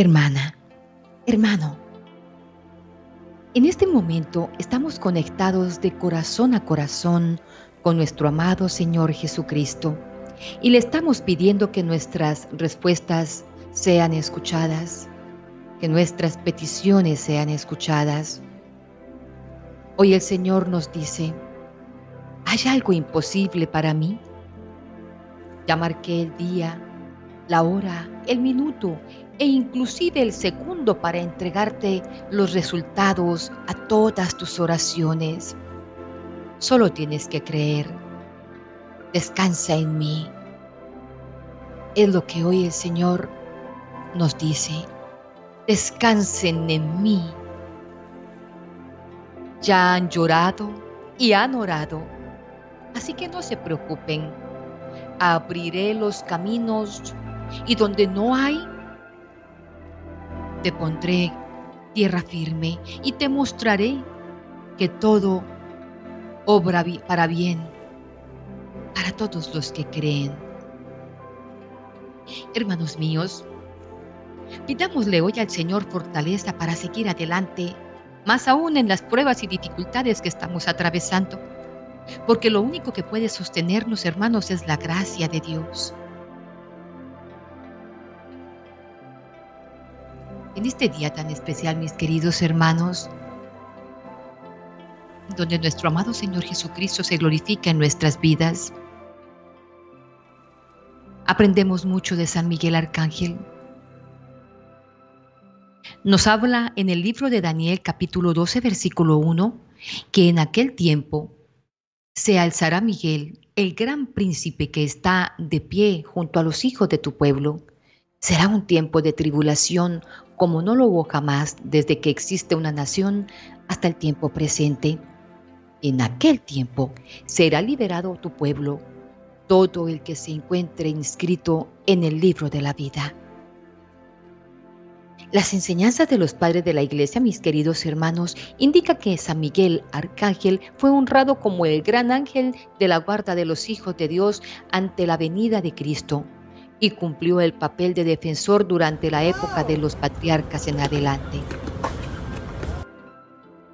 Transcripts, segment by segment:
Hermana, hermano, en este momento estamos conectados de corazón a corazón con nuestro amado Señor Jesucristo y le estamos pidiendo que nuestras respuestas sean escuchadas, que nuestras peticiones sean escuchadas. Hoy el Señor nos dice, ¿hay algo imposible para mí? Ya marqué el día, la hora, el minuto e inclusive el segundo para entregarte los resultados a todas tus oraciones. Solo tienes que creer. Descansa en mí. Es lo que hoy el Señor nos dice. Descansen en mí. Ya han llorado y han orado. Así que no se preocupen. Abriré los caminos y donde no hay, te pondré tierra firme y te mostraré que todo obra para bien para todos los que creen. Hermanos míos, pidámosle hoy al Señor fortaleza para seguir adelante, más aún en las pruebas y dificultades que estamos atravesando, porque lo único que puede sostenernos, hermanos, es la gracia de Dios. En este día tan especial, mis queridos hermanos, donde nuestro amado Señor Jesucristo se glorifica en nuestras vidas. Aprendemos mucho de San Miguel Arcángel. Nos habla en el libro de Daniel capítulo 12 versículo 1 que en aquel tiempo se alzará Miguel, el gran príncipe que está de pie junto a los hijos de tu pueblo. Será un tiempo de tribulación como no lo hubo jamás desde que existe una nación hasta el tiempo presente. En aquel tiempo será liberado tu pueblo, todo el que se encuentre inscrito en el libro de la vida. Las enseñanzas de los padres de la iglesia, mis queridos hermanos, indica que San Miguel Arcángel fue honrado como el gran ángel de la guarda de los hijos de Dios ante la venida de Cristo y cumplió el papel de defensor durante la época de los patriarcas en adelante.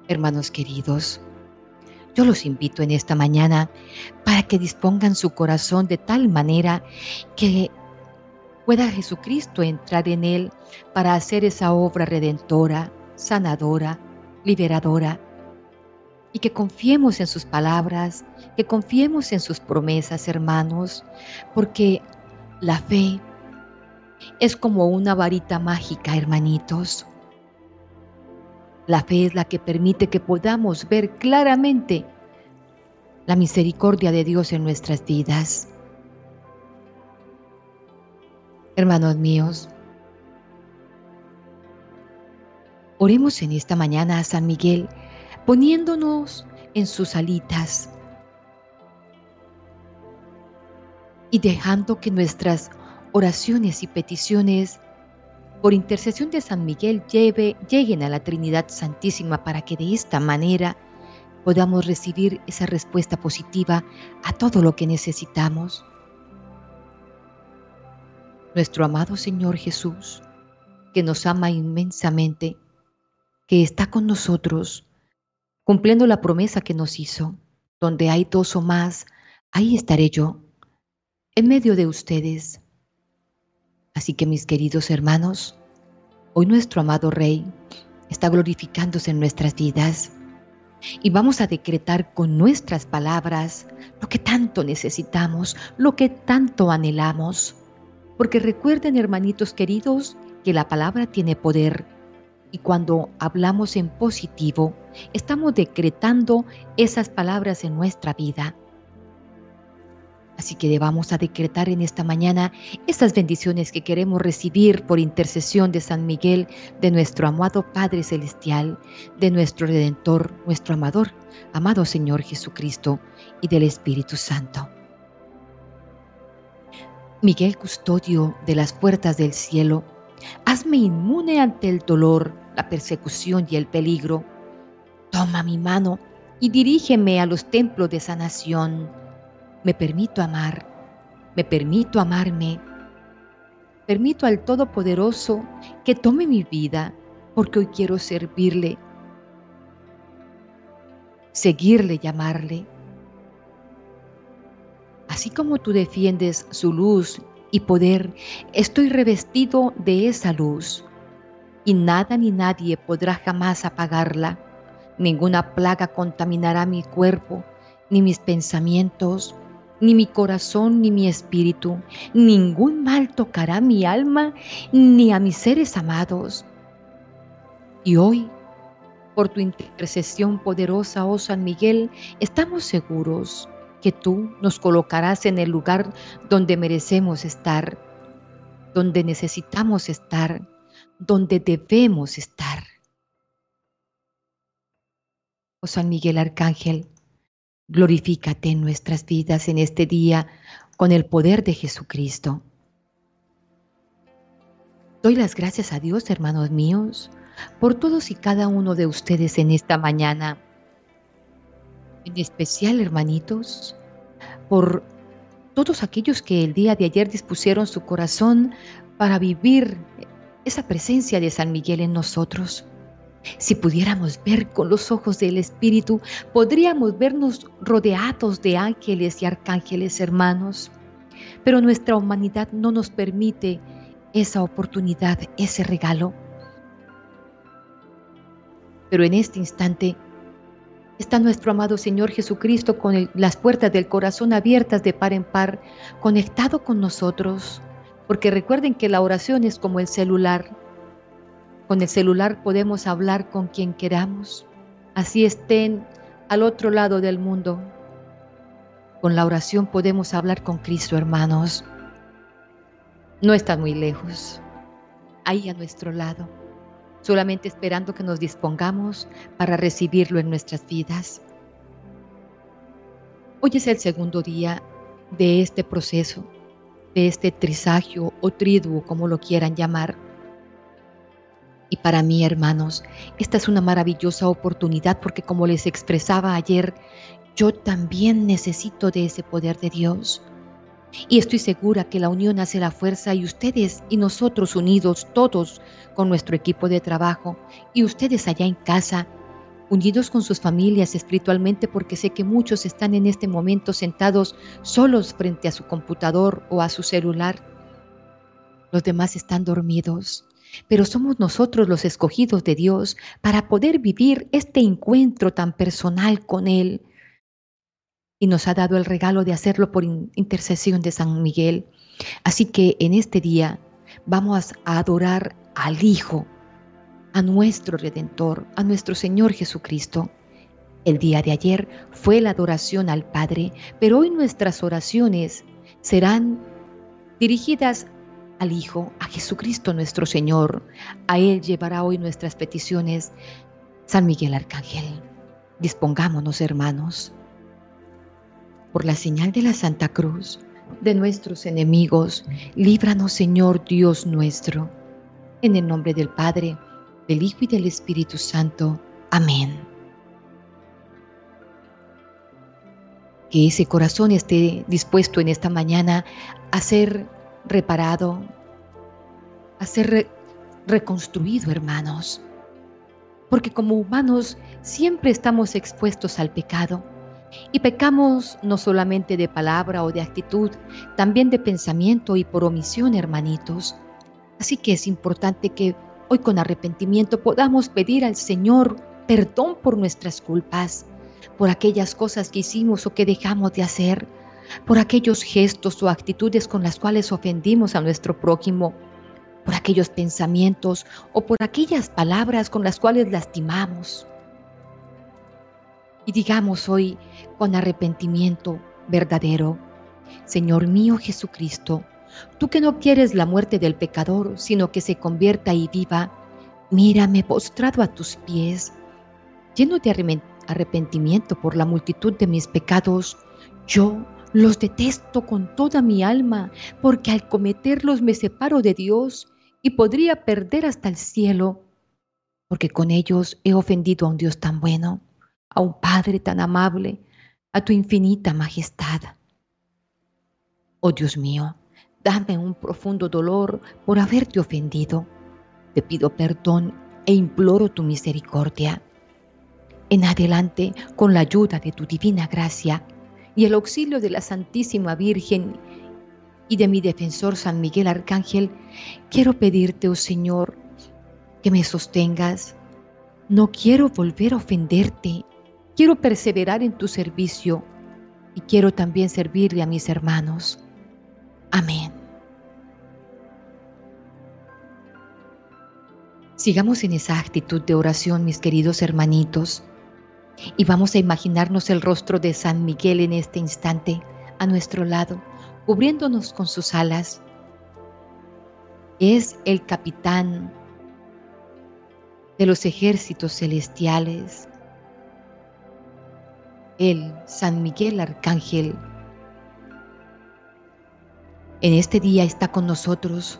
Hermanos queridos, yo los invito en esta mañana para que dispongan su corazón de tal manera que pueda Jesucristo entrar en él para hacer esa obra redentora, sanadora, liberadora. Y que confiemos en sus palabras, que confiemos en sus promesas, hermanos, porque la fe es como una varita mágica, hermanitos. La fe es la que permite que podamos ver claramente la misericordia de Dios en nuestras vidas. Hermanos míos, oremos en esta mañana a San Miguel poniéndonos en sus alitas y dejando que nuestras oraciones y peticiones por intercesión de San Miguel lleguen a la Trinidad Santísima para que de esta manera podamos recibir esa respuesta positiva a todo lo que necesitamos. Nuestro amado Señor Jesús, que nos ama inmensamente, que está con nosotros, cumpliendo la promesa que nos hizo, donde hay dos o más, ahí estaré yo, en medio de ustedes Así que mis queridos hermanos, hoy nuestro amado Rey está glorificándose en nuestras vidas y vamos a decretar con nuestras palabras lo que tanto necesitamos, lo que tanto anhelamos. Porque recuerden, hermanitos queridos, que la palabra tiene poder y cuando hablamos en positivo, estamos decretando esas palabras en nuestra vida. Así que vamos a decretar en esta mañana estas bendiciones que queremos recibir por intercesión de San Miguel, de nuestro amado Padre Celestial, de nuestro Redentor, nuestro amador, amado Señor Jesucristo y del Espíritu Santo. Miguel Custodio de las puertas del cielo, hazme inmune ante el dolor, la persecución y el peligro. Toma mi mano y dirígeme a los templos de sanación me permito amar, me permito amarme. permito al Todopoderoso que tome mi vida, porque hoy quiero servirle, seguirle, llamarle. Así como tú defiendes su luz y poder, estoy revestido de esa luz, y nada ni nadie podrá jamás apagarla. Ninguna plaga contaminará mi cuerpo, ni mis pensamientos, ni mi corazón, ni mi espíritu. Ningún mal tocará mi alma, ni a mis seres amados. Y hoy, por tu intercesión poderosa, oh San Miguel, estamos seguros que tú nos colocarás en el lugar donde merecemos estar, donde necesitamos estar, donde debemos estar. Oh San Miguel Arcángel, glorifícate en nuestras vidas en este día con el poder de Jesucristo. Doy las gracias a Dios, hermanos míos, por todos y cada uno de ustedes en esta mañana. En especial, hermanitos, por todos aquellos que el día de ayer dispusieron su corazón para vivir esa presencia de San Miguel en nosotros. Si pudiéramos ver con los ojos del Espíritu, podríamos vernos rodeados de ángeles y arcángeles hermanos. Pero nuestra humanidad no nos permite esa oportunidad, ese regalo. Pero en este instante está nuestro amado Señor Jesucristo con las puertas del corazón abiertas de par en par, conectado con nosotros. Porque recuerden que la oración es como el celular. Con el celular podemos hablar con quien queramos, así estén al otro lado del mundo. Con la oración podemos hablar con Cristo, hermanos. No está muy lejos, ahí a nuestro lado solamente esperando que nos dispongamos para recibirlo en nuestras vidas. Hoy es el segundo día de este proceso, de este trisagio o triduo, como lo quieran llamar. Y para mí, hermanos, esta es una maravillosa oportunidad porque como les expresaba ayer, yo también necesito de ese poder de Dios. Y estoy segura que la unión hace la fuerza y ustedes y nosotros unidos, todos con nuestro equipo de trabajo y ustedes allá en casa, unidos con sus familias espiritualmente porque sé que muchos están en este momento sentados solos frente a su computador o a su celular. Los demás están dormidos, pero somos nosotros los escogidos de Dios para poder vivir este encuentro tan personal con Él y nos ha dado el regalo de hacerlo por intercesión de San Miguel. Así que en este día vamos a adorar al Hijo, a nuestro Redentor, a nuestro Señor Jesucristo. El día de ayer fue la adoración al Padre, pero hoy nuestras oraciones serán dirigidas al Hijo, a Jesucristo nuestro Señor. A Él llevará hoy nuestras peticiones San Miguel Arcángel. Dispongámonos, hermanos por la señal de la Santa Cruz, de nuestros enemigos, líbranos Señor Dios nuestro. En el nombre del Padre, del Hijo y del Espíritu Santo. Amén. Que ese corazón esté dispuesto en esta mañana a ser reparado, a ser reconstruido, hermanos. Porque como humanos siempre estamos expuestos al pecado y pecamos no solamente de palabra o de actitud, también de pensamiento y por omisión, hermanitos. Así que es importante que hoy con arrepentimiento podamos pedir al Señor perdón por nuestras culpas, por aquellas cosas que hicimos o que dejamos de hacer, por aquellos gestos o actitudes con las cuales ofendimos a nuestro prójimo, por aquellos pensamientos o por aquellas palabras con las cuales lastimamos. Y digamos hoy con arrepentimiento verdadero, Señor mío Jesucristo, tú que no quieres la muerte del pecador, sino que se convierta y viva, mírame postrado a tus pies, lleno de arrepentimiento por la multitud de mis pecados, yo los detesto con toda mi alma, porque al cometerlos me separo de Dios y podría perder hasta el cielo, porque con ellos he ofendido a un Dios tan bueno a un Padre tan amable, a tu infinita majestad. Oh Dios mío, Dame un profundo dolor por haberte ofendido. Te pido perdón e imploro tu misericordia. En adelante, con la ayuda de tu divina gracia y el auxilio de la Santísima Virgen y de mi defensor San Miguel Arcángel, quiero pedirte, oh Señor, que me sostengas. No quiero volver a ofenderte. Quiero perseverar en tu servicio y quiero también servirle a mis hermanos. Amén. Sigamos en esa actitud de oración, mis queridos hermanitos, y vamos a imaginarnos el rostro de San Miguel en este instante a nuestro lado, cubriéndonos con sus alas. Es el capitán de los ejércitos celestiales, el San Miguel Arcángel. En este día está con nosotros,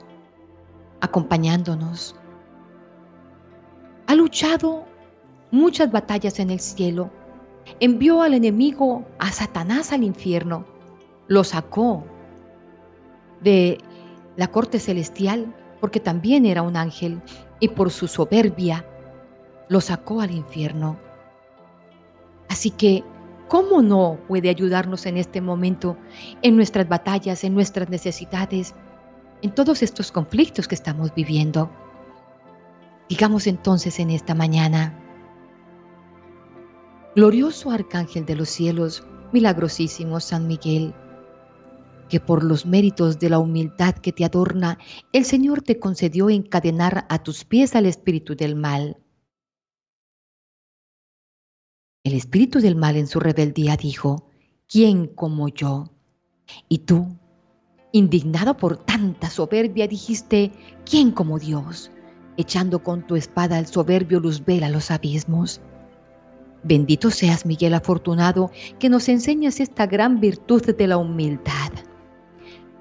acompañándonos. Ha luchado muchas batallas en el cielo. Envió al enemigo, a Satanás al infierno. Lo sacó de la corte celestial porque también era un ángel y por su soberbia lo sacó al infierno. Así que, ¿cómo no puede ayudarnos en este momento, en nuestras batallas, en nuestras necesidades, en todos estos conflictos que estamos viviendo? Digamos entonces en esta mañana, glorioso Arcángel de los cielos, milagrosísimo San Miguel, que por los méritos de la humildad que te adorna, el Señor te concedió encadenar a tus pies al espíritu del mal. El espíritu del mal en su rebeldía dijo, ¿quién como yo? Y tú, indignado por tanta soberbia, dijiste, ¿quién como Dios? Echando con tu espada el soberbio luzbel a los abismos. Bendito seas, Miguel afortunado, que nos enseñas esta gran virtud de la humildad.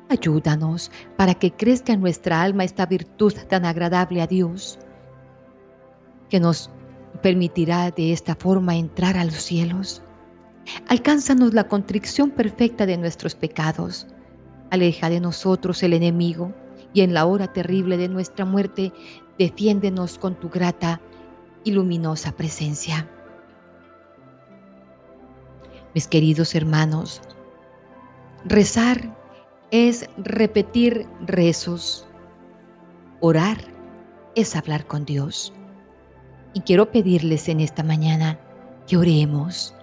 Ayúdanos para que crezca en nuestra alma esta virtud tan agradable a Dios, que nos permitirá de esta forma entrar a los cielos. Alcánzanos la contrición perfecta de nuestros pecados. Aleja de nosotros el enemigo y en la hora terrible de nuestra muerte, defiéndenos con tu grata y luminosa presencia. Mis queridos hermanos, rezar es repetir rezos. Orar es hablar con Dios. Y quiero pedirles en esta mañana que oremos.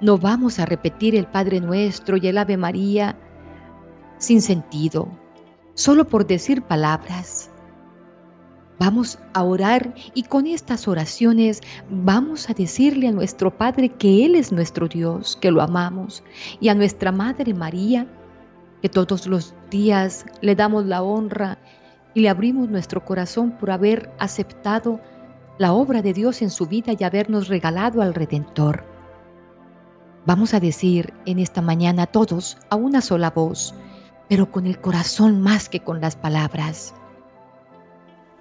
No vamos a repetir el Padre Nuestro y el Ave María sin sentido, solo por decir palabras. Vamos a orar y con estas oraciones vamos a decirle a nuestro Padre que Él es nuestro Dios, que lo amamos, y a nuestra Madre María que todos los días le damos la honra y le abrimos nuestro corazón por haber aceptado la obra de Dios en su vida y habernos regalado al Redentor. Vamos a decir en esta mañana todos a una sola voz, pero con el corazón más que con las palabras.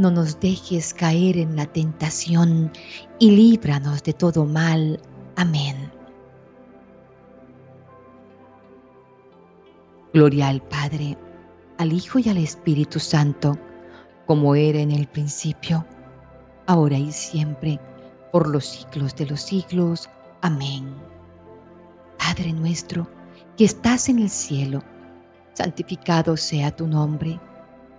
No nos dejes caer en la tentación y líbranos de todo mal. Amén. Gloria al Padre, al Hijo y al Espíritu Santo, como era en el principio, ahora y siempre, por los siglos de los siglos. Amén. Padre nuestro, que estás en el cielo, santificado sea tu nombre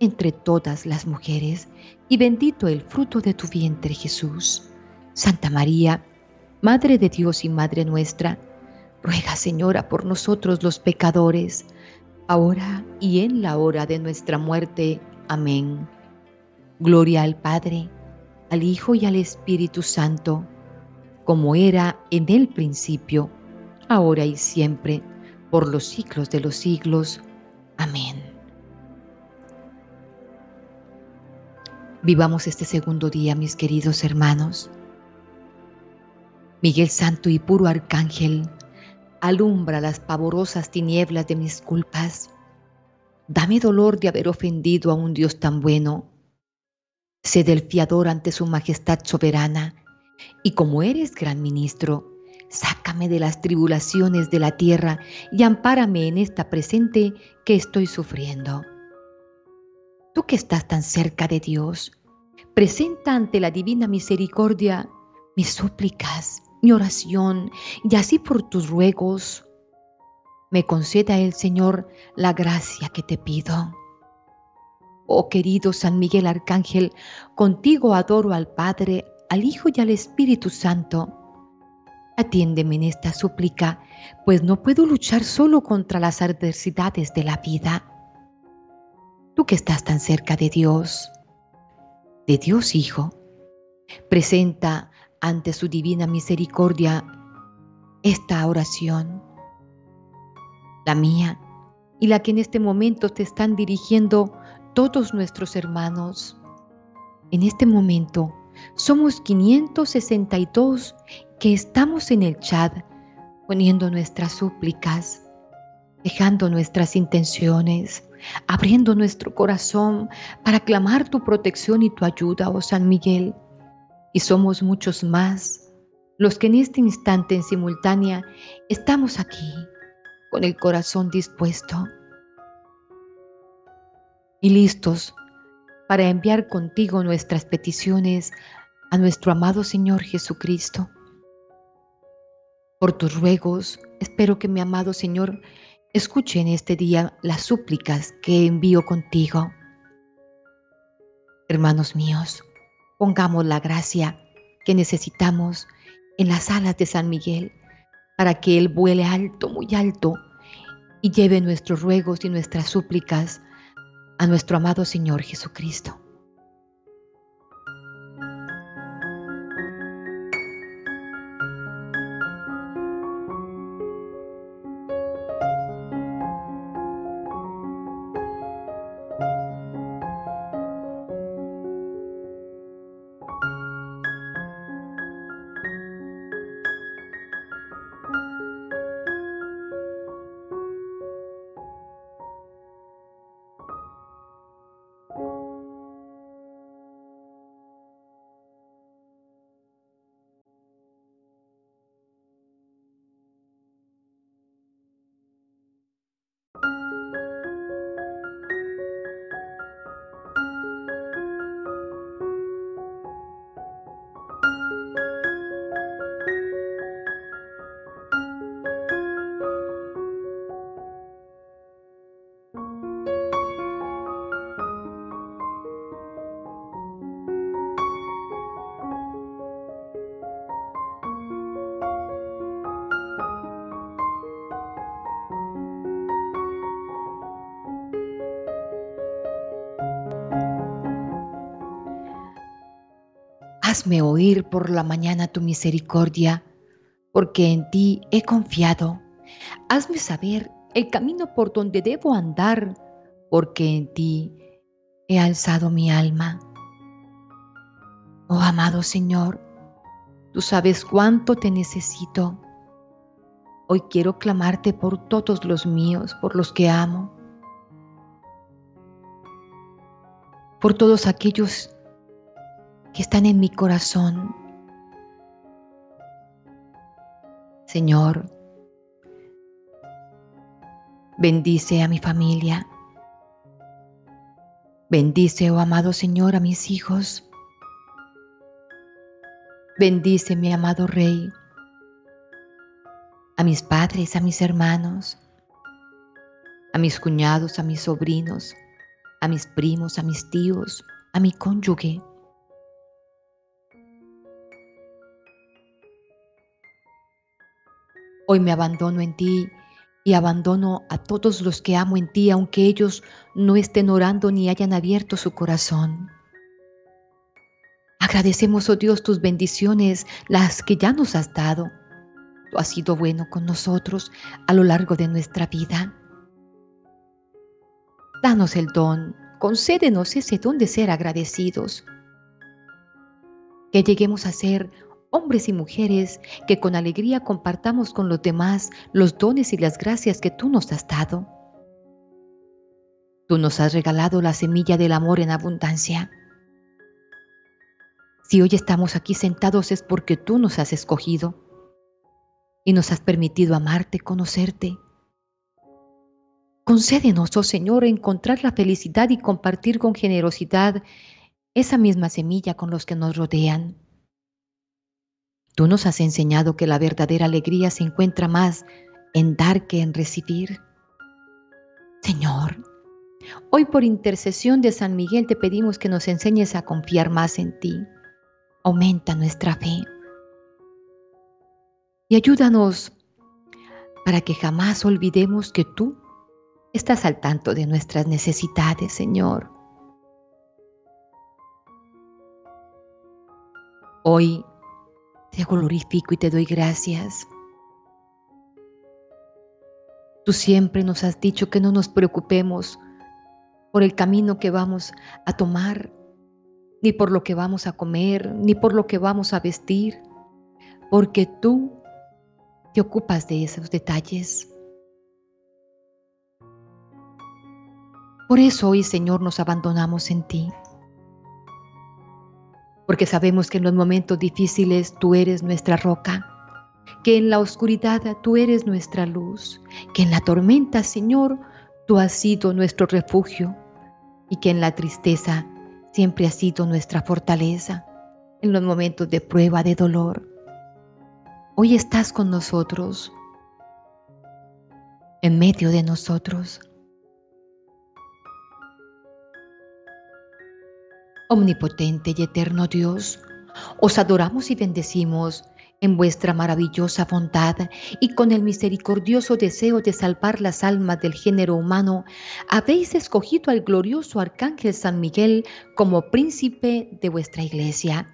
entre todas las mujeres, y bendito el fruto de tu vientre Jesús. Santa María, Madre de Dios y Madre nuestra, ruega Señora por nosotros los pecadores, ahora y en la hora de nuestra muerte. Amén. Gloria al Padre, al Hijo y al Espíritu Santo, como era en el principio, ahora y siempre, por los siglos de los siglos. Amén. Vivamos este segundo día, mis queridos hermanos. Miguel Santo y puro Arcángel, alumbra las pavorosas tinieblas de mis culpas. Dame dolor de haber ofendido a un Dios tan bueno. Sé del fiador ante su majestad soberana, y como eres gran ministro, sácame de las tribulaciones de la tierra y ampárame en esta presente que estoy sufriendo tú que estás tan cerca de Dios, presenta ante la divina misericordia mis súplicas, mi oración, y así por tus ruegos me conceda el Señor la gracia que te pido. Oh querido San Miguel Arcángel, contigo adoro al Padre, al Hijo y al Espíritu Santo. Atiéndeme en esta súplica, pues no puedo luchar solo contra las adversidades de la vida tú que estás tan cerca de Dios, de Dios Hijo, presenta ante su divina misericordia esta oración, la mía y la que en este momento te están dirigiendo todos nuestros hermanos. En este momento somos 562 que estamos en el chat poniendo nuestras súplicas, dejando nuestras intenciones, abriendo nuestro corazón para clamar tu protección y tu ayuda, oh San Miguel. Y somos muchos más los que en este instante en simultánea estamos aquí con el corazón dispuesto y listos para enviar contigo nuestras peticiones a nuestro amado Señor Jesucristo. Por tus ruegos, espero que mi amado Señor Escuche en este día las súplicas que envío contigo. Hermanos míos, pongamos la gracia que necesitamos en las alas de San Miguel para que Él vuele alto, muy alto, y lleve nuestros ruegos y nuestras súplicas a nuestro amado Señor Jesucristo. Hazme oír por la mañana tu misericordia, porque en ti he confiado. Hazme saber el camino por donde debo andar, porque en ti he alzado mi alma. Oh amado Señor, tú sabes cuánto te necesito. Hoy quiero clamarte por todos los míos, por los que amo, por todos aquellos que están en mi corazón. Señor, bendice a mi familia. Bendice, oh amado Señor, a mis hijos. Bendice, mi amado Rey, a mis padres, a mis hermanos, a mis cuñados, a mis sobrinos, a mis primos, a mis tíos, a mi cónyuge. Hoy me abandono en ti y abandono a todos los que amo en ti, aunque ellos no estén orando ni hayan abierto su corazón. Agradecemos, oh Dios, tus bendiciones, las que ya nos has dado. Tú has sido bueno con nosotros a lo largo de nuestra vida. Danos el don, concédenos ese don de ser agradecidos. Que lleguemos a ser hombres y mujeres que con alegría compartamos con los demás los dones y las gracias que tú nos has dado. Tú nos has regalado la semilla del amor en abundancia. Si hoy estamos aquí sentados es porque tú nos has escogido y nos has permitido amarte, conocerte. Concédenos, oh Señor, encontrar la felicidad y compartir con generosidad esa misma semilla con los que nos rodean. Tú nos has enseñado que la verdadera alegría se encuentra más en dar que en recibir. Señor, hoy por intercesión de San Miguel te pedimos que nos enseñes a confiar más en ti aumenta nuestra fe. Y ayúdanos para que jamás olvidemos que tú estás al tanto de nuestras necesidades, Señor. Hoy te glorifico y te doy gracias. Tú siempre nos has dicho que no nos preocupemos por el camino que vamos a tomar, ni por lo que vamos a comer, ni por lo que vamos a vestir, porque tú te ocupas de esos detalles. Por eso hoy, Señor, nos abandonamos en ti, porque sabemos que en los momentos difíciles tú eres nuestra roca, que en la oscuridad tú eres nuestra luz, que en la tormenta, Señor, tú has sido nuestro refugio y que en la tristeza siempre ha sido nuestra fortaleza en los momentos de prueba, de dolor. Hoy estás con nosotros, en medio de nosotros. Omnipotente y eterno Dios, os adoramos y bendecimos en vuestra maravillosa bondad y con el misericordioso deseo de salvar las almas del género humano, habéis escogido al glorioso Arcángel San Miguel como príncipe de vuestra iglesia.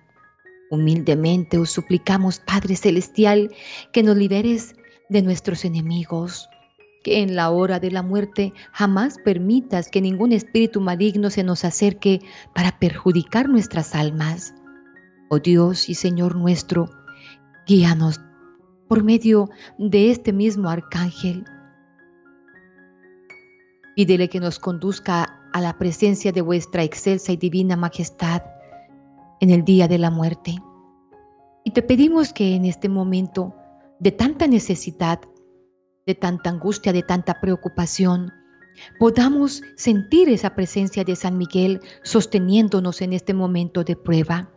Humildemente os suplicamos, Padre Celestial, que nos liberes de nuestros enemigos, que en la hora de la muerte jamás permitas que ningún espíritu maligno se nos acerque para perjudicar nuestras almas. Oh Dios y Señor nuestro, Guíanos por medio de este mismo arcángel. Pídele que nos conduzca a la presencia de vuestra excelsa y divina majestad en el día de la muerte. Y te pedimos que en este momento de tanta necesidad, de tanta angustia, de tanta preocupación, podamos sentir esa presencia de San Miguel sosteniéndonos en este momento de prueba.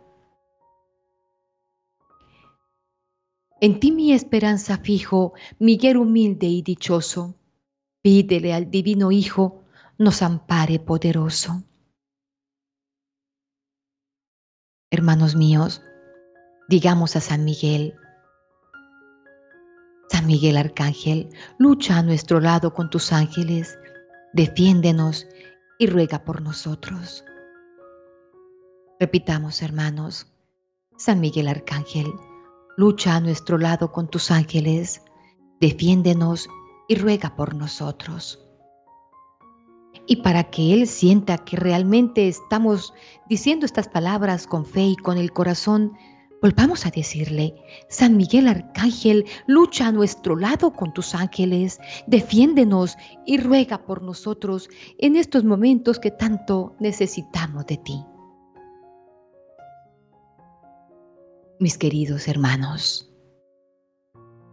En ti mi esperanza fijo, Miguel humilde y dichoso. Pídele al divino Hijo, nos ampare poderoso. Hermanos míos, digamos a San Miguel, San Miguel Arcángel, lucha a nuestro lado con tus ángeles, defiéndenos y ruega por nosotros. Repitamos, hermanos, San Miguel Arcángel, lucha a nuestro lado con tus ángeles, defiéndenos y ruega por nosotros. Y para que Él sienta que realmente estamos diciendo estas palabras con fe y con el corazón, Volvamos a decirle, San Miguel Arcángel, lucha a nuestro lado con tus ángeles, defiéndenos y ruega por nosotros en estos momentos que tanto necesitamos de ti. Mis queridos hermanos,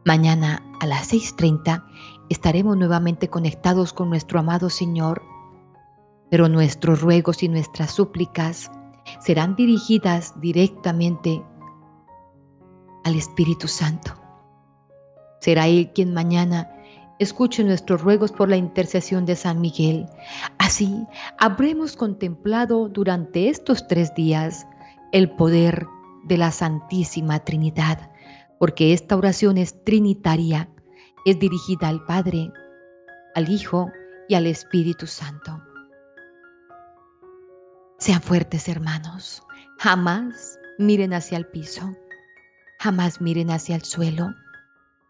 mañana a las 6.30 estaremos nuevamente conectados con nuestro amado Señor, pero nuestros ruegos y nuestras súplicas serán dirigidas directamente al Espíritu Santo. Será Él quien mañana escuche nuestros ruegos por la intercesión de San Miguel. Así habremos contemplado durante estos tres días el poder de la Santísima Trinidad, porque esta oración es trinitaria, es dirigida al Padre, al Hijo y al Espíritu Santo. Sean fuertes hermanos, jamás miren hacia el piso. Jamás miren hacia el suelo,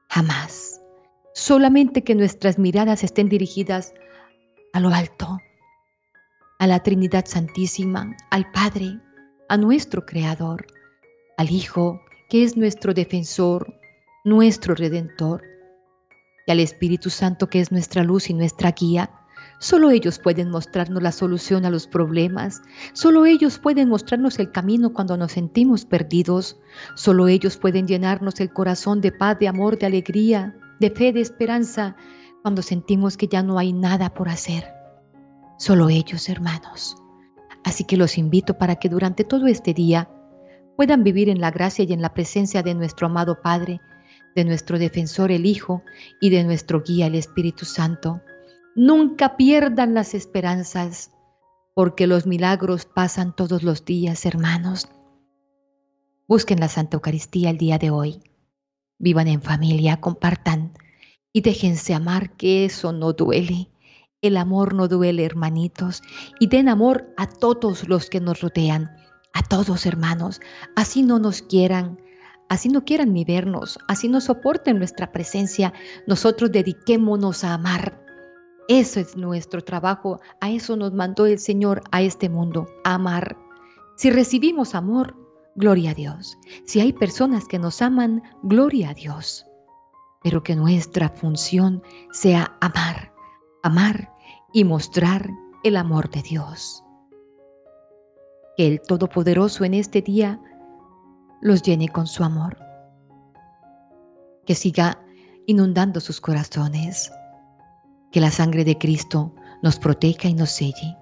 jamás. Solamente que nuestras miradas estén dirigidas a lo alto, a la Trinidad Santísima, al Padre, a nuestro Creador, al Hijo, que es nuestro defensor, nuestro redentor, y al Espíritu Santo, que es nuestra luz y nuestra guía Solo ellos pueden mostrarnos la solución a los problemas. Solo ellos pueden mostrarnos el camino cuando nos sentimos perdidos. Solo ellos pueden llenarnos el corazón de paz, de amor, de alegría, de fe, de esperanza, cuando sentimos que ya no hay nada por hacer. Solo ellos, hermanos. Así que los invito para que durante todo este día puedan vivir en la gracia y en la presencia de nuestro amado Padre, de nuestro defensor el Hijo y de nuestro guía el Espíritu Santo Nunca pierdan las esperanzas, porque los milagros pasan todos los días, hermanos. Busquen la Santa Eucaristía el día de hoy. Vivan en familia, compartan y déjense amar, que eso no duele. El amor no duele, hermanitos. Y den amor a todos los que nos rodean, a todos, hermanos. Así no nos quieran, así no quieran ni vernos, así no soporten nuestra presencia. Nosotros dediquémonos a amar eso es nuestro trabajo, a eso nos mandó el Señor a este mundo, amar. Si recibimos amor, gloria a Dios. Si hay personas que nos aman, gloria a Dios. Pero que nuestra función sea amar, amar y mostrar el amor de Dios. Que el Todopoderoso en este día los llene con su amor. Que siga inundando sus corazones que la sangre de Cristo nos proteja y nos selle.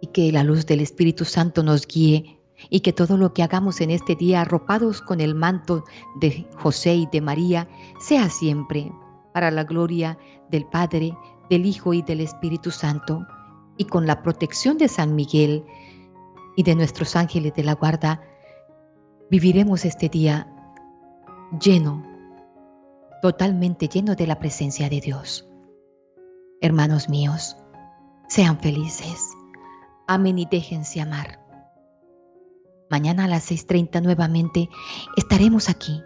Y que la luz del Espíritu Santo nos guíe y que todo lo que hagamos en este día arropados con el manto de José y de María sea siempre para la gloria del Padre, del Hijo y del Espíritu Santo y con la protección de San Miguel y de nuestros ángeles de la guarda, viviremos este día lleno, totalmente lleno de la presencia de Dios. Hermanos míos, sean felices, amen y déjense amar. Mañana a las 6.30 nuevamente estaremos aquí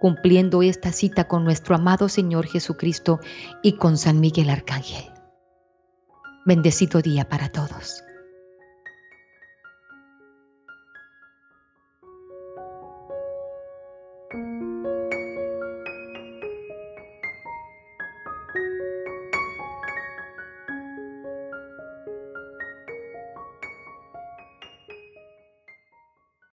cumpliendo esta cita con nuestro amado Señor Jesucristo y con San Miguel Arcángel. Bendecido día para todos.